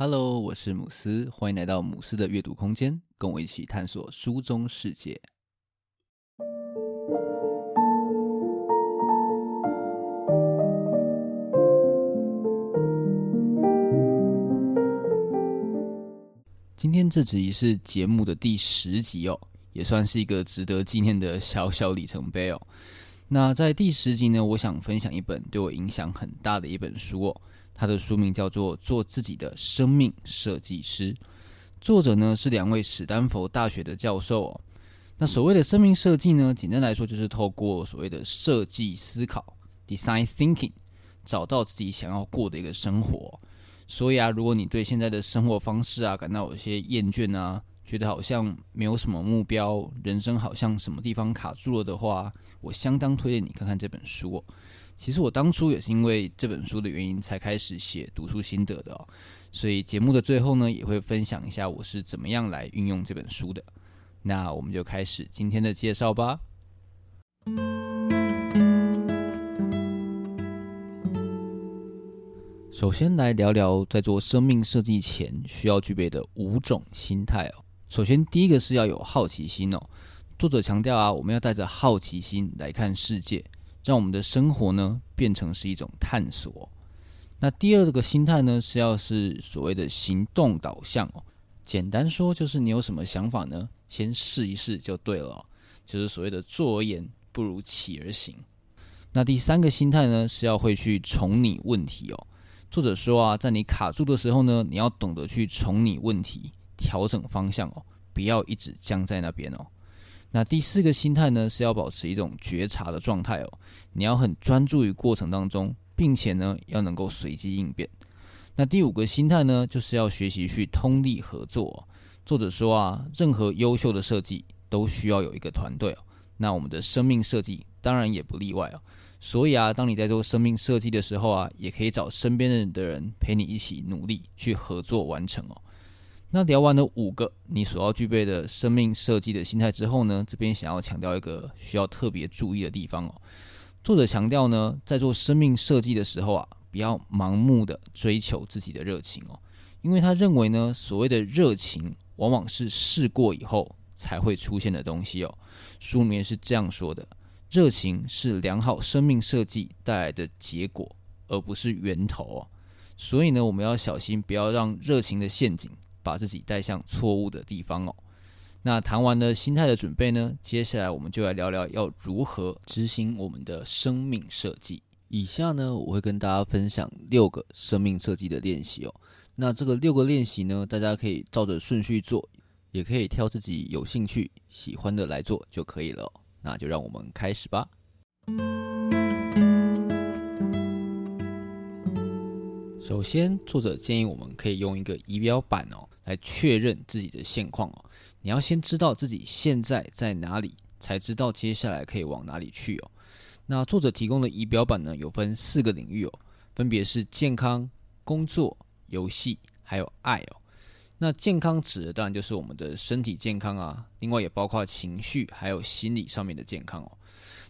Hello，我是姆斯，欢迎来到姆斯的阅读空间，跟我一起探索书中世界。今天这集是节目的第十集哦，也算是一个值得纪念的小小里程碑哦。那在第十集呢，我想分享一本对我影响很大的一本书哦。它的书名叫做《做自己的生命设计师》，作者呢是两位史丹佛大学的教授哦。那所谓的生命设计呢，简单来说就是透过所谓的设计思考 （design thinking） 找到自己想要过的一个生活。所以啊，如果你对现在的生活方式啊感到有些厌倦啊，觉得好像没有什么目标，人生好像什么地方卡住了的话，我相当推荐你看看这本书。其实我当初也是因为这本书的原因才开始写读书心得的哦，所以节目的最后呢，也会分享一下我是怎么样来运用这本书的。那我们就开始今天的介绍吧。首先来聊聊在做生命设计前需要具备的五种心态哦。首先第一个是要有好奇心哦，作者强调啊，我们要带着好奇心来看世界。让我们的生活呢变成是一种探索。那第二个心态呢是要是所谓的行动导向哦。简单说就是你有什么想法呢，先试一试就对了。就是所谓的坐而言不如起而行。那第三个心态呢是要会去重拟问题哦。作者说啊，在你卡住的时候呢，你要懂得去重拟问题，调整方向哦，不要一直僵在那边哦。那第四个心态呢，是要保持一种觉察的状态哦。你要很专注于过程当中，并且呢，要能够随机应变。那第五个心态呢，就是要学习去通力合作哦。作者说啊，任何优秀的设计都需要有一个团队哦。那我们的生命设计当然也不例外哦。所以啊，当你在做生命设计的时候啊，也可以找身边的人陪你一起努力去合作完成哦。那聊完了五个你所要具备的生命设计的心态之后呢，这边想要强调一个需要特别注意的地方哦。作者强调呢，在做生命设计的时候啊，不要盲目的追求自己的热情哦，因为他认为呢，所谓的热情往往是试过以后才会出现的东西哦。书里面是这样说的：热情是良好生命设计带来的结果，而不是源头哦。所以呢，我们要小心，不要让热情的陷阱。把自己带向错误的地方哦。那谈完了心态的准备呢，接下来我们就来聊聊要如何执行我们的生命设计。以下呢，我会跟大家分享六个生命设计的练习哦。那这个六个练习呢，大家可以照着顺序做，也可以挑自己有兴趣、喜欢的来做就可以了。那就让我们开始吧。首先，作者建议我们可以用一个仪表板哦。来确认自己的现况哦，你要先知道自己现在在哪里，才知道接下来可以往哪里去哦。那作者提供的仪表板呢，有分四个领域哦，分别是健康、工作、游戏，还有爱哦。那健康指的当然就是我们的身体健康啊，另外也包括情绪还有心理上面的健康哦。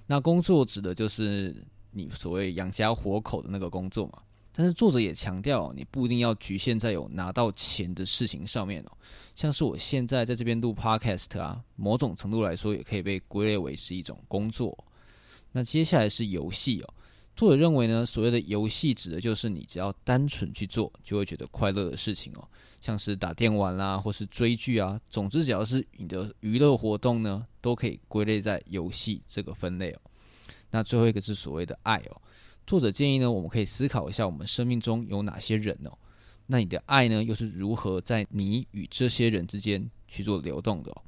那工作指的就是你所谓养家活口的那个工作嘛。但是作者也强调，你不一定要局限在有拿到钱的事情上面哦。像是我现在在这边录 Podcast 啊，某种程度来说也可以被归类为是一种工作。那接下来是游戏哦。作者认为呢，所谓的游戏指的就是你只要单纯去做，就会觉得快乐的事情哦。像是打电玩啦，或是追剧啊，总之只要是你的娱乐活动呢，都可以归类在游戏这个分类哦。那最后一个是所谓的爱哦。作者建议呢，我们可以思考一下，我们生命中有哪些人哦？那你的爱呢，又是如何在你与这些人之间去做流动的哦？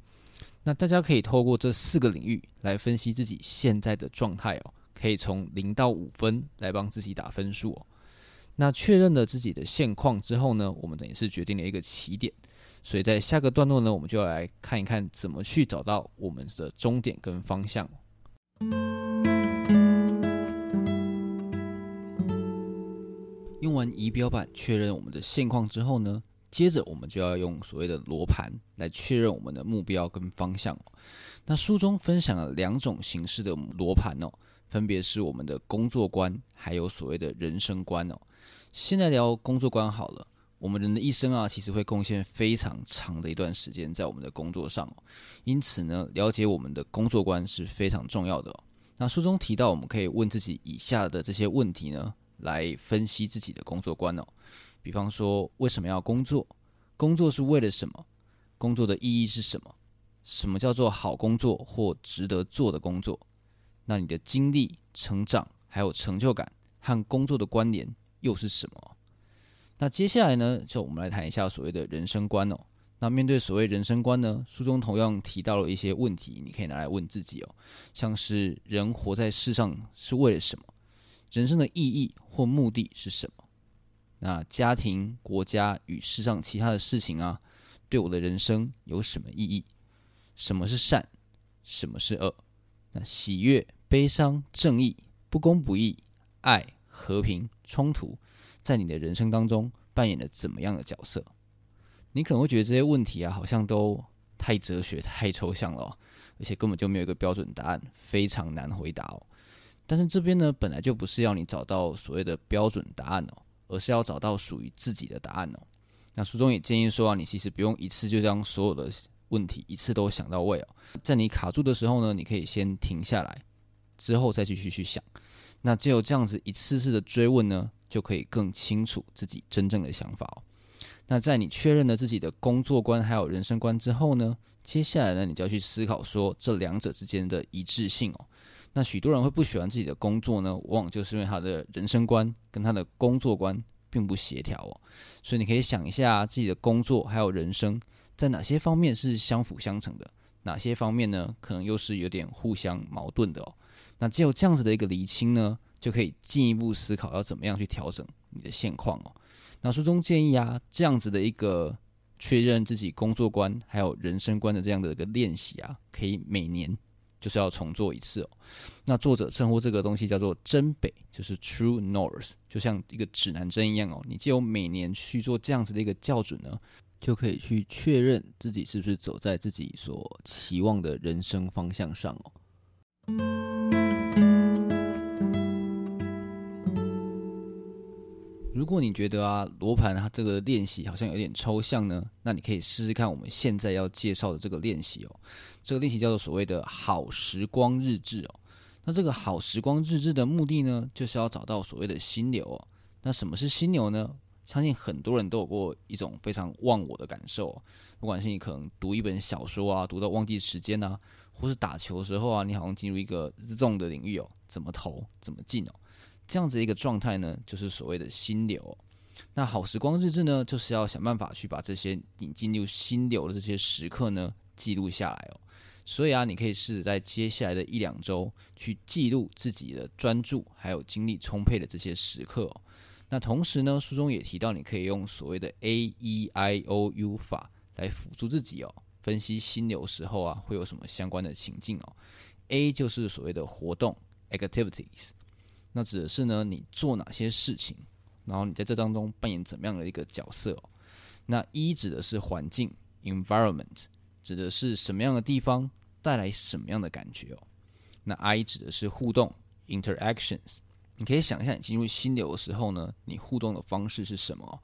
那大家可以透过这四个领域来分析自己现在的状态哦，可以从零到五分来帮自己打分数哦。那确认了自己的现况之后呢，我们等于是决定了一个起点，所以在下个段落呢，我们就要来看一看怎么去找到我们的终点跟方向。仪表板确认我们的现况之后呢，接着我们就要用所谓的罗盘来确认我们的目标跟方向。那书中分享了两种形式的罗盘哦，分别是我们的工作观，还有所谓的人生观哦。先来聊工作观好了。我们人的一生啊，其实会贡献非常长的一段时间在我们的工作上，因此呢，了解我们的工作观是非常重要的。那书中提到，我们可以问自己以下的这些问题呢，来分析自己的工作观哦。比方说，为什么要工作？工作是为了什么？工作的意义是什么？什么叫做好工作或值得做的工作？那你的经历、成长还有成就感和工作的关联又是什么？那接下来呢，就我们来谈一下所谓的人生观哦。那面对所谓人生观呢，书中同样提到了一些问题，你可以拿来问自己哦，像是人活在世上是为了什么？人生的意义或目的是什么？那家庭、国家与世上其他的事情啊，对我的人生有什么意义？什么是善？什么是恶？那喜悦、悲伤、正义、不公不义、爱、和平、冲突。在你的人生当中扮演了怎么样的角色？你可能会觉得这些问题啊，好像都太哲学、太抽象了，而且根本就没有一个标准答案，非常难回答哦。但是这边呢，本来就不是要你找到所谓的标准答案哦，而是要找到属于自己的答案哦。那书中也建议说啊，你其实不用一次就将所有的问题一次都想到位哦，在你卡住的时候呢，你可以先停下来，之后再继续去想。那只有这样子一次次的追问呢，就可以更清楚自己真正的想法哦。那在你确认了自己的工作观还有人生观之后呢，接下来呢，你就要去思考说这两者之间的一致性哦。那许多人会不喜欢自己的工作呢，往往就是因为他的人生观跟他的工作观并不协调哦。所以你可以想一下自己的工作还有人生在哪些方面是相辅相成的，哪些方面呢，可能又是有点互相矛盾的哦。那只有这样子的一个厘清呢，就可以进一步思考要怎么样去调整你的现况哦。那书中建议啊，这样子的一个确认自己工作观还有人生观的这样的一个练习啊，可以每年就是要重做一次哦。那作者称呼这个东西叫做真北，就是 True North，就像一个指南针一样哦。你既有每年去做这样子的一个校准呢，就可以去确认自己是不是走在自己所期望的人生方向上哦。如果你觉得啊，罗盘它这个练习好像有点抽象呢，那你可以试试看我们现在要介绍的这个练习哦。这个练习叫做所谓的好时光日志哦。那这个好时光日志的目的呢，就是要找到所谓的心流哦。那什么是心流呢？相信很多人都有过一种非常忘我的感受哦，不管是你可能读一本小说啊，读到忘记时间啊，或是打球的时候啊，你好像进入一个自动的领域哦，怎么投怎么进哦。这样子一个状态呢，就是所谓的心流。那好时光日志呢，就是要想办法去把这些你进入心流的这些时刻呢，记录下来哦。所以啊，你可以试着在接下来的一两周去记录自己的专注还有精力充沛的这些时刻哦。那同时呢，书中也提到，你可以用所谓的 A E I O U 法来辅助自己哦，分析心流时候啊会有什么相关的情境哦。A 就是所谓的活动 activities。那指的是呢，你做哪些事情，然后你在这当中扮演怎么样的一个角色哦？那 E 指的是环境 （environment），指的是什么样的地方带来什么样的感觉哦？那 I 指的是互动 （interactions），你可以想一下，你进入心流的时候呢，你互动的方式是什么？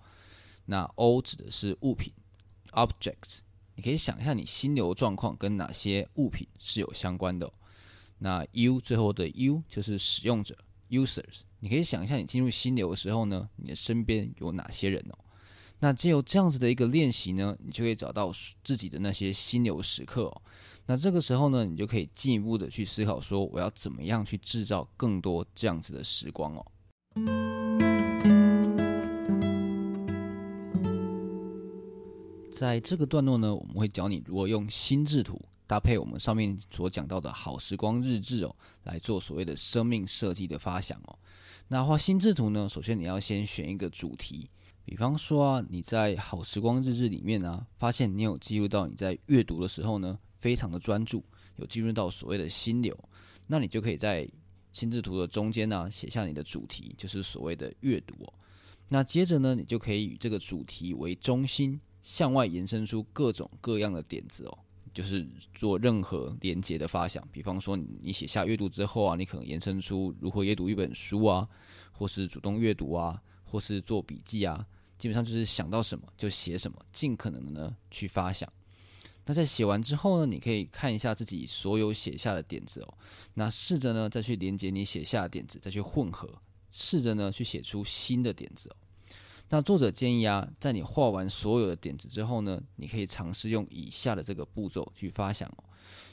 那 O 指的是物品 （objects），你可以想一下，你心流状况跟哪些物品是有相关的？那 U 最后的 U 就是使用者。Users，你可以想一下，你进入心流的时候呢，你的身边有哪些人哦？那借由这样子的一个练习呢，你就可以找到自己的那些心流时刻哦。那这个时候呢，你就可以进一步的去思考说，我要怎么样去制造更多这样子的时光哦。在这个段落呢，我们会教你如何用心智图。搭配我们上面所讲到的好时光日志哦，来做所谓的生命设计的发想哦。那画心智图呢，首先你要先选一个主题，比方说啊，你在好时光日志里面啊，发现你有记录到你在阅读的时候呢，非常的专注，有进入到所谓的心流，那你就可以在心智图的中间呢，写下你的主题，就是所谓的阅读哦。那接着呢，你就可以以这个主题为中心，向外延伸出各种各样的点子哦。就是做任何连结的发想，比方说你写下阅读之后啊，你可能延伸出如何阅读一本书啊，或是主动阅读啊，或是做笔记啊，基本上就是想到什么就写什么，尽可能的呢去发想。那在写完之后呢，你可以看一下自己所有写下的点子哦，那试着呢再去连接你写下的点子，再去混合，试着呢去写出新的点子哦。那作者建议啊，在你画完所有的点子之后呢，你可以尝试用以下的这个步骤去发想哦。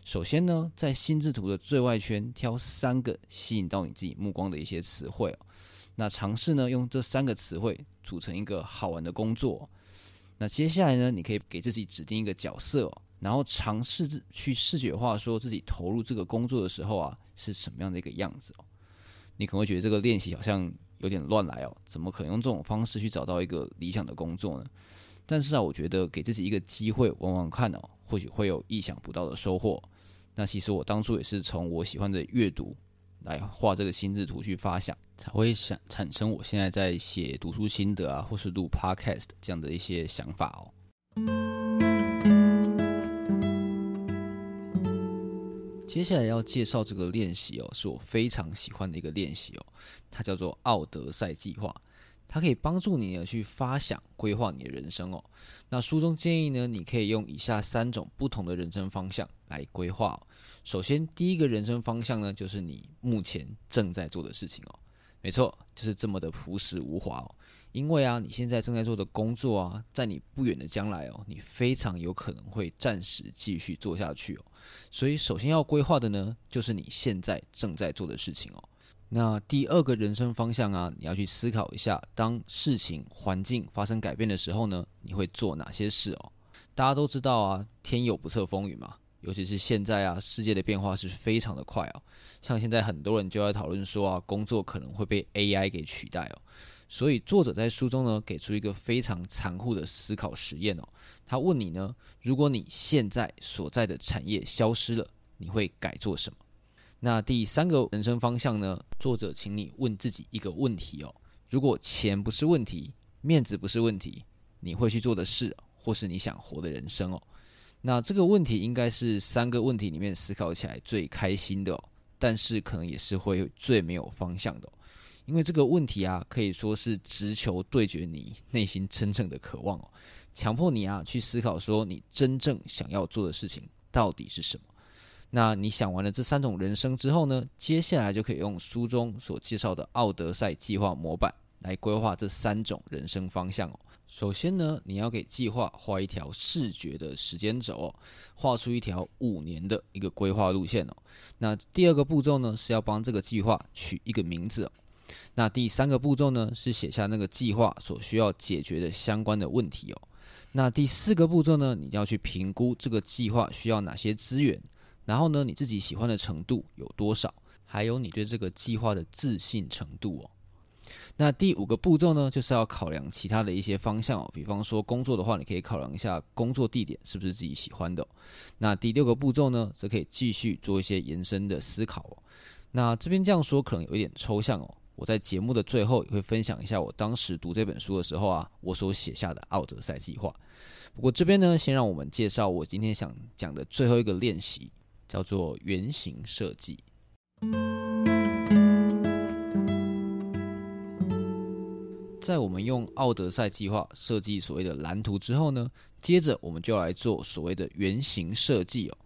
首先呢，在心智图的最外圈挑三个吸引到你自己目光的一些词汇哦。那尝试呢用这三个词汇组成一个好玩的工作。那接下来呢，你可以给自己指定一个角色，然后尝试去视觉化，说自己投入这个工作的时候啊，是什么样的一个样子哦。你可能会觉得这个练习好像。有点乱来哦，怎么可能用这种方式去找到一个理想的工作呢？但是啊，我觉得给自己一个机会往往看哦，或许会有意想不到的收获。那其实我当初也是从我喜欢的阅读来画这个心智图去发想，才会想产生我现在在写读书心得啊，或是录 Podcast 这样的一些想法哦。接下来要介绍这个练习哦，是我非常喜欢的一个练习哦，它叫做奥德赛计划，它可以帮助你呢去发想、规划你的人生哦。那书中建议呢，你可以用以下三种不同的人生方向来规划。首先，第一个人生方向呢，就是你目前正在做的事情哦。没错，就是这么的朴实无华哦。因为啊，你现在正在做的工作啊，在你不远的将来哦，你非常有可能会暂时继续做下去哦。所以，首先要规划的呢，就是你现在正在做的事情哦。那第二个人生方向啊，你要去思考一下，当事情环境发生改变的时候呢，你会做哪些事哦？大家都知道啊，天有不测风云嘛，尤其是现在啊，世界的变化是非常的快哦。像现在很多人就在讨论说啊，工作可能会被 AI 给取代哦。所以作者在书中呢，给出一个非常残酷的思考实验哦。他问你呢，如果你现在所在的产业消失了，你会改做什么？那第三个人生方向呢？作者请你问自己一个问题哦：如果钱不是问题，面子不是问题，你会去做的事，或是你想活的人生哦？那这个问题应该是三个问题里面思考起来最开心的哦，但是可能也是会最没有方向的哦。因为这个问题啊，可以说是直球对决你内心真正的渴望哦，强迫你啊去思考说你真正想要做的事情到底是什么。那你想完了这三种人生之后呢，接下来就可以用书中所介绍的奥德赛计划模板来规划这三种人生方向哦。首先呢，你要给计划画一条视觉的时间轴，画出一条五年的一个规划路线哦。那第二个步骤呢，是要帮这个计划取一个名字哦。那第三个步骤呢，是写下那个计划所需要解决的相关的问题哦。那第四个步骤呢，你要去评估这个计划需要哪些资源，然后呢，你自己喜欢的程度有多少，还有你对这个计划的自信程度哦。那第五个步骤呢，就是要考量其他的一些方向哦，比方说工作的话，你可以考量一下工作地点是不是自己喜欢的。那第六个步骤呢，则可以继续做一些延伸的思考哦。那这边这样说可能有一点抽象哦。我在节目的最后也会分享一下我当时读这本书的时候啊，我所写下的奥德赛计划。不过这边呢，先让我们介绍我今天想讲的最后一个练习，叫做原型设计。在我们用奥德赛计划设计所谓的蓝图之后呢，接着我们就来做所谓的原型设计哦。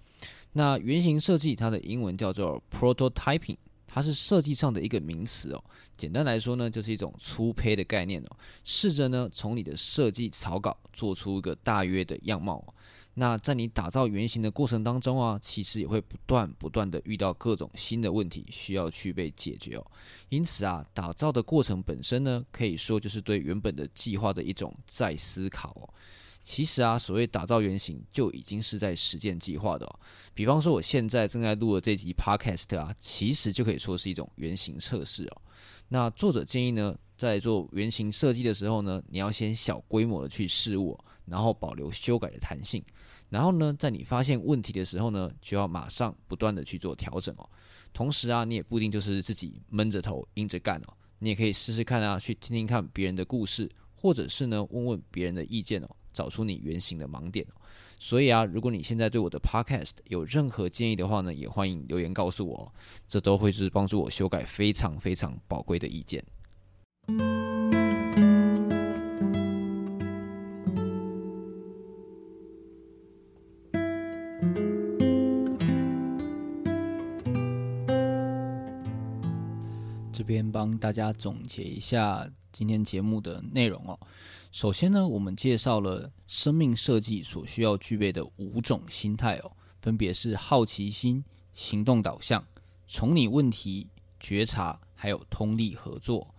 那原型设计它的英文叫做 prototyping。它是设计上的一个名词哦，简单来说呢，就是一种粗胚的概念哦。试着呢，从你的设计草稿做出一个大约的样貌哦。那在你打造原型的过程当中啊，其实也会不断不断的遇到各种新的问题需要去被解决哦。因此啊，打造的过程本身呢，可以说就是对原本的计划的一种再思考哦。其实啊，所谓打造原型就已经是在实践计划的哦。比方说，我现在正在录的这集 Podcast 啊，其实就可以说是一种原型测试哦。那作者建议呢，在做原型设计的时候呢，你要先小规模的去试误，然后保留修改的弹性。然后呢，在你发现问题的时候呢，就要马上不断的去做调整哦。同时啊，你也不一定就是自己闷着头硬着干哦，你也可以试试看啊，去听听看别人的故事，或者是呢，问问别人的意见哦。找出你原型的盲点，所以啊，如果你现在对我的 podcast 有任何建议的话呢，也欢迎留言告诉我，这都会是帮助我修改非常非常宝贵的意见。边帮大家总结一下今天节目的内容哦。首先呢，我们介绍了生命设计所需要具备的五种心态哦，分别是好奇心、行动导向、从你问题、觉察，还有通力合作。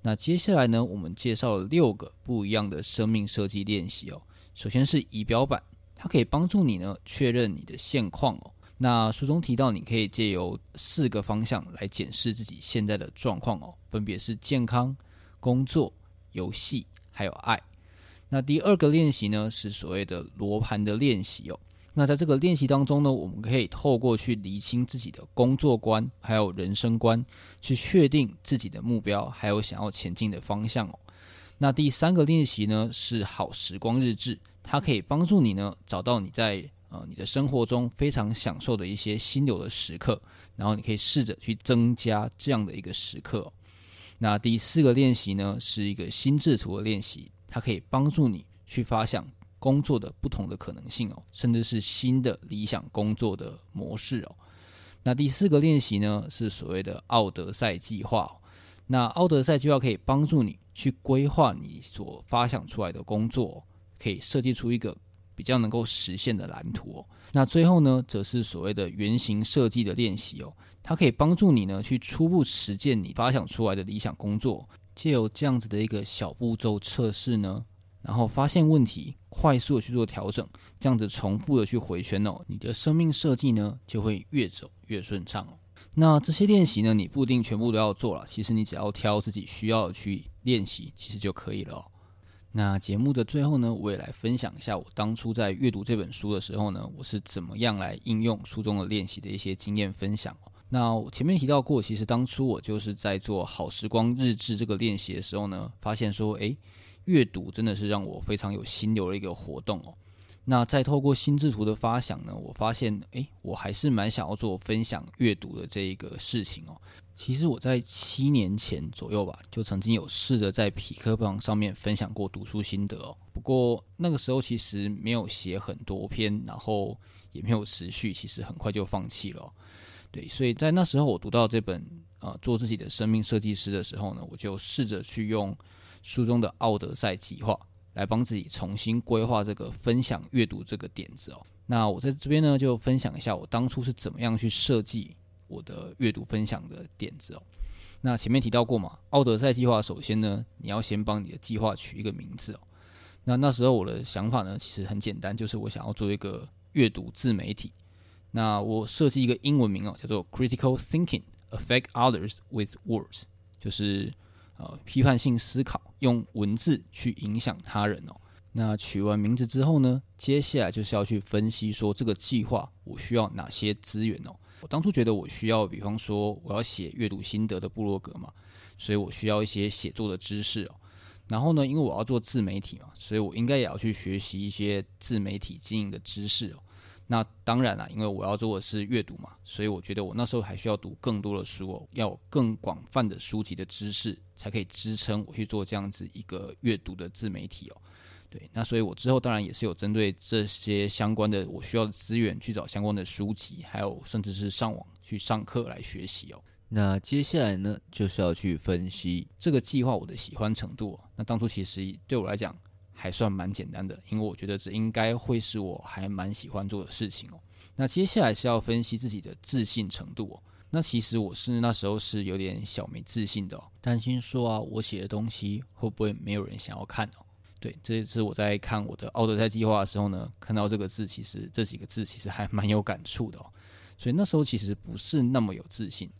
那接下来呢，我们介绍了六个不一样的生命设计练习哦。首先是仪表板，它可以帮助你呢确认你的现况哦。那书中提到，你可以借由四个方向来检视自己现在的状况哦，分别是健康、工作、游戏，还有爱。那第二个练习呢，是所谓的罗盘的练习哦。那在这个练习当中呢，我们可以透过去厘清自己的工作观，还有人生观，去确定自己的目标，还有想要前进的方向哦。那第三个练习呢，是好时光日志，它可以帮助你呢找到你在。呃，你的生活中非常享受的一些心流的时刻，然后你可以试着去增加这样的一个时刻。那第四个练习呢，是一个心智图的练习，它可以帮助你去发想工作的不同的可能性哦，甚至是新的理想工作的模式哦。那第四个练习呢，是所谓的奥德赛计划哦。那奥德赛计划可以帮助你去规划你所发想出来的工作，可以设计出一个。比较能够实现的蓝图哦。那最后呢，则是所谓的原型设计的练习哦。它可以帮助你呢，去初步实践你发想出来的理想工作。借由这样子的一个小步骤测试呢，然后发现问题，快速的去做调整，这样子重复的去回圈哦，你的生命设计呢，就会越走越顺畅哦。那这些练习呢，你不一定全部都要做了，其实你只要挑自己需要去练习，其实就可以了哦。那节目的最后呢，我也来分享一下我当初在阅读这本书的时候呢，我是怎么样来应用书中的练习的一些经验分享。那我前面提到过，其实当初我就是在做好时光日志这个练习的时候呢，发现说，诶，阅读真的是让我非常有心流的一个活动哦。那再透过心智图的发想呢，我发现，诶，我还是蛮想要做分享阅读的这一个事情哦。其实我在七年前左右吧，就曾经有试着在匹克榜上面分享过读书心得哦。不过那个时候其实没有写很多篇，然后也没有持续，其实很快就放弃了。对，所以在那时候我读到这本呃做自己的生命设计师的时候呢，我就试着去用书中的奥德赛计划来帮自己重新规划这个分享阅读这个点子哦。那我在这边呢就分享一下我当初是怎么样去设计。我的阅读分享的点子哦，那前面提到过嘛，奥德赛计划首先呢，你要先帮你的计划取一个名字哦。那那时候我的想法呢，其实很简单，就是我想要做一个阅读自媒体。那我设计一个英文名哦，叫做 Critical Thinking Affect Others with Words，就是呃批判性思考，用文字去影响他人哦。那取完名字之后呢，接下来就是要去分析说这个计划我需要哪些资源哦。我当初觉得我需要，比方说我要写阅读心得的部落格嘛，所以我需要一些写作的知识哦。然后呢，因为我要做自媒体嘛，所以我应该也要去学习一些自媒体经营的知识哦。那当然啦，因为我要做的是阅读嘛，所以我觉得我那时候还需要读更多的书哦，要有更广泛的书籍的知识，才可以支撑我去做这样子一个阅读的自媒体哦。对，那所以，我之后当然也是有针对这些相关的我需要的资源去找相关的书籍，还有甚至是上网去上课来学习哦。那接下来呢，就是要去分析这个计划我的喜欢程度哦。那当初其实对我来讲还算蛮简单的，因为我觉得这应该会是我还蛮喜欢做的事情哦。那接下来是要分析自己的自信程度哦。那其实我是那时候是有点小没自信的哦，担心说啊，我写的东西会不会没有人想要看哦。对，这一次我在看我的奥德赛计划的时候呢，看到这个字，其实这几个字其实还蛮有感触的哦。所以那时候其实不是那么有自信。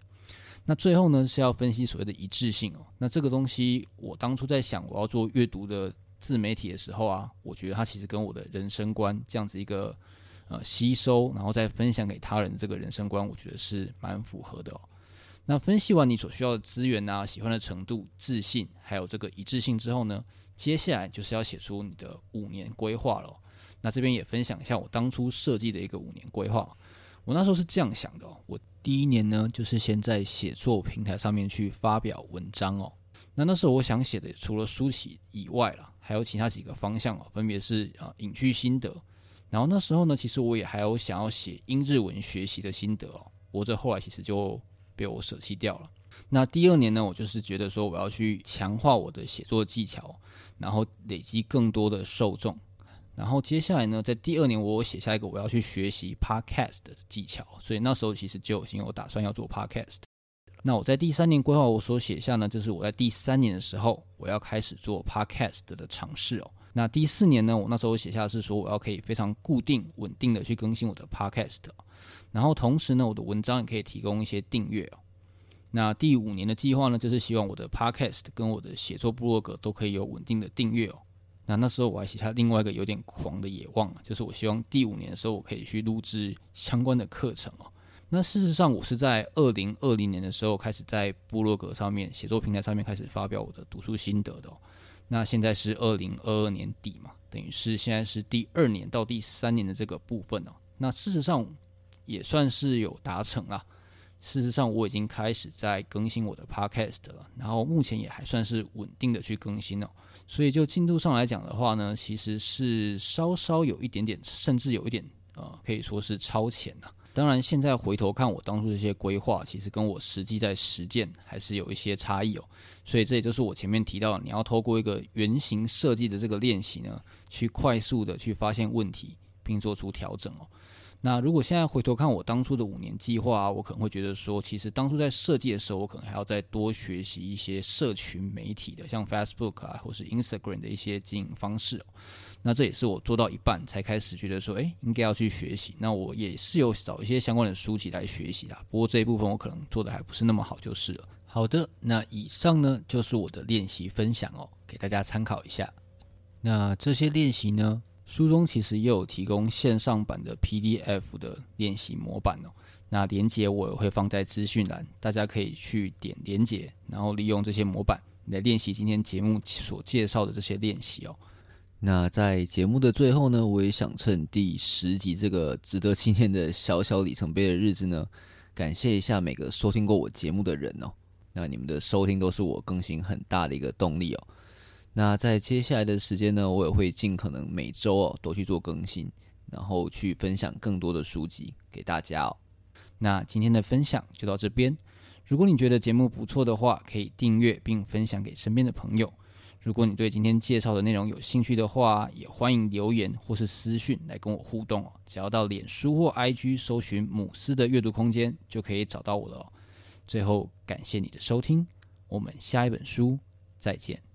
那最后呢，是要分析所谓的一致性哦。那这个东西，我当初在想我要做阅读的自媒体的时候啊，我觉得它其实跟我的人生观这样子一个呃吸收，然后再分享给他人这个人生观，我觉得是蛮符合的哦。那分析完你所需要的资源啊、喜欢的程度、自信，还有这个一致性之后呢，接下来就是要写出你的五年规划了。那这边也分享一下我当初设计的一个五年规划。我那时候是这样想的哦，我第一年呢，就是先在写作平台上面去发表文章哦。那那时候我想写的除了书籍以外啦，还有其他几个方向哦，分别是啊隐居心得。然后那时候呢，其实我也还有想要写英日文学习的心得哦。不过这后来其实就被我舍弃掉了。那第二年呢，我就是觉得说我要去强化我的写作技巧，然后累积更多的受众。然后接下来呢，在第二年我写下一个我要去学习 podcast 的技巧，所以那时候其实就已经有打算要做 podcast。那我在第三年规划我所写下呢，就是我在第三年的时候我要开始做 podcast 的尝试哦。那第四年呢，我那时候写下是说我要可以非常固定稳定的去更新我的 podcast，然后同时呢，我的文章也可以提供一些订阅哦。那第五年的计划呢，就是希望我的 podcast 跟我的写作部落格都可以有稳定的订阅哦。那那时候我还写下另外一个有点狂的野望，就是我希望第五年的时候我可以去录制相关的课程哦。那事实上，我是在二零二零年的时候开始在部落格上面、写作平台上面开始发表我的读书心得的哦。那现在是二零二二年底嘛，等于是现在是第二年到第三年的这个部分哦。那事实上也算是有达成啦。事实上，我已经开始在更新我的 podcast 了，然后目前也还算是稳定的去更新哦。所以就进度上来讲的话呢，其实是稍稍有一点点，甚至有一点呃，可以说是超前了。当然，现在回头看我当初这些规划，其实跟我实际在实践还是有一些差异哦。所以这也就是我前面提到，你要透过一个原型设计的这个练习呢，去快速的去发现问题，并做出调整哦。那如果现在回头看我当初的五年计划，我可能会觉得说，其实当初在设计的时候，我可能还要再多学习一些社群媒体的，像 Facebook 啊，或是 Instagram 的一些经营方式。那这也是我做到一半才开始觉得说，诶，应该要去学习。那我也是有找一些相关的书籍来学习的，不过这一部分我可能做的还不是那么好，就是了。好的，那以上呢就是我的练习分享哦，给大家参考一下。那这些练习呢，书中其实也有提供线上版的 PDF 的练习模板哦，那连接我也会放在资讯栏，大家可以去点连接，然后利用这些模板来练习今天节目所介绍的这些练习哦。那在节目的最后呢，我也想趁第十集这个值得纪念的小小里程碑的日子呢，感谢一下每个收听过我节目的人哦，那你们的收听都是我更新很大的一个动力哦。那在接下来的时间呢，我也会尽可能每周哦都去做更新，然后去分享更多的书籍给大家哦。那今天的分享就到这边。如果你觉得节目不错的话，可以订阅并分享给身边的朋友。如果你对今天介绍的内容有兴趣的话，也欢迎留言或是私讯来跟我互动哦。只要到脸书或 IG 搜寻“姆斯的阅读空间”，就可以找到我了。最后，感谢你的收听，我们下一本书再见。